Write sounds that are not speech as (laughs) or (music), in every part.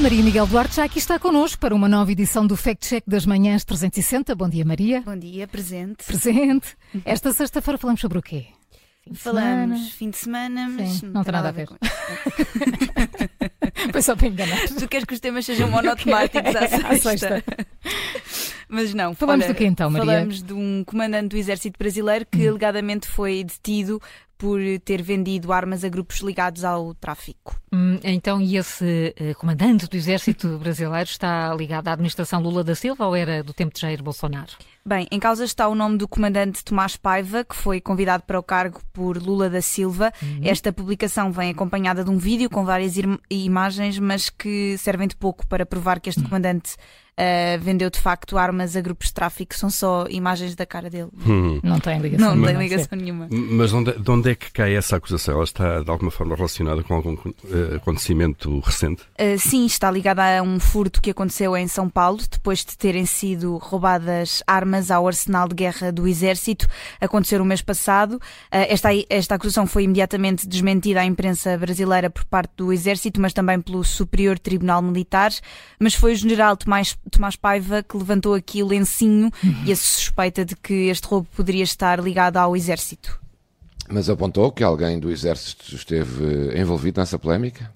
Maria Miguel Duarte já aqui está connosco para uma nova edição do Fact Check das Manhãs 360. Bom dia, Maria. Bom dia, presente. Presente. Esta sexta-feira falamos sobre o quê? Fim Falamos semana. fim de semana, mas Sim, não, não tem nada, a ver. com (laughs) Foi só para enganar. Tu queres que os temas sejam monotemáticos à (laughs) sexta. à sexta. Mas não. Falamos olha, do que então, Maria? Falamos de um comandante do Exército Brasileiro que hum. alegadamente foi detido por ter vendido armas a grupos ligados ao tráfico. Hum, então, e esse uh, comandante do Exército (laughs) Brasileiro está ligado à administração Lula da Silva ou era do tempo de Jair Bolsonaro? Bem, em causa está o nome do comandante Tomás Paiva, que foi convidado para o cargo por Lula da Silva. Uhum. Esta publicação vem acompanhada de um vídeo com várias imagens, mas que servem de pouco para provar que este uhum. comandante uh, vendeu de facto armas a grupos de tráfico, são só imagens da cara dele. Hum. Não tem ligação, não, tem ligação nenhuma. Mas onde, de onde é que cai essa acusação? Ela está de alguma forma relacionada com algum uh, acontecimento recente? Uh, sim, está ligada a um furto que aconteceu em São Paulo, depois de terem sido roubadas armas ao arsenal de guerra do Exército. Aconteceu no mês passado. esta, esta acusação foi imediatamente desmentida à imprensa brasileira por parte do Exército, mas também pelo Superior Tribunal Militar. Mas foi o general Tomás, Tomás Paiva que levantou aqui o lencinho uhum. e a suspeita de que este roubo poderia estar ligado ao exército. Mas apontou que alguém do exército esteve envolvido nessa polémica?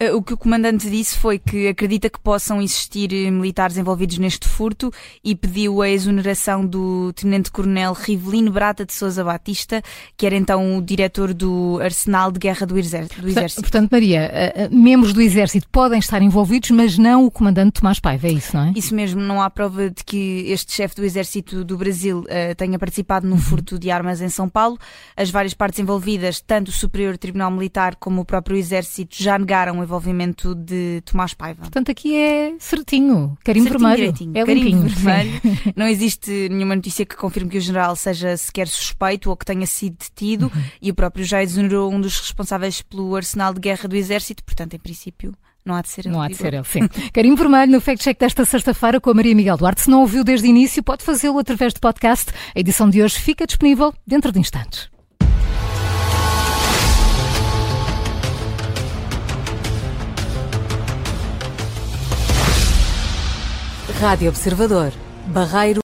Eh, o que o comandante disse foi que acredita que possam existir eh, militares envolvidos neste furto e pediu a exoneração do tenente-coronel Rivelino Brata de Souza Batista, que era então o diretor do Arsenal de Guerra do Exército. Portanto, Maria, eh, membros do Exército podem estar envolvidos, mas não o comandante Tomás Paiva, é isso, não é? Isso mesmo, não há prova de que este chefe do Exército do Brasil uh, tenha participado no uhum. furto de armas em São Paulo. As várias partes envolvidas, tanto o Superior Tribunal Militar como o próprio Exército, já negaram envolvimento de Tomás Paiva. Portanto, aqui é certinho, carimbo vermelho. É carimbo vermelho. (laughs) Não existe nenhuma notícia que confirme que o general seja sequer suspeito ou que tenha sido detido uhum. e o próprio já exonerou um dos responsáveis pelo arsenal de guerra do Exército, portanto, em princípio, não há de ser ele. Não há de ser ele, sim. (laughs) Carimbo Vermelho no Fact Check desta sexta-feira com a Maria Miguel Duarte. Se não ouviu desde o início, pode fazê-lo através do podcast. A edição de hoje fica disponível dentro de instantes. Rádio Observador. Barreiro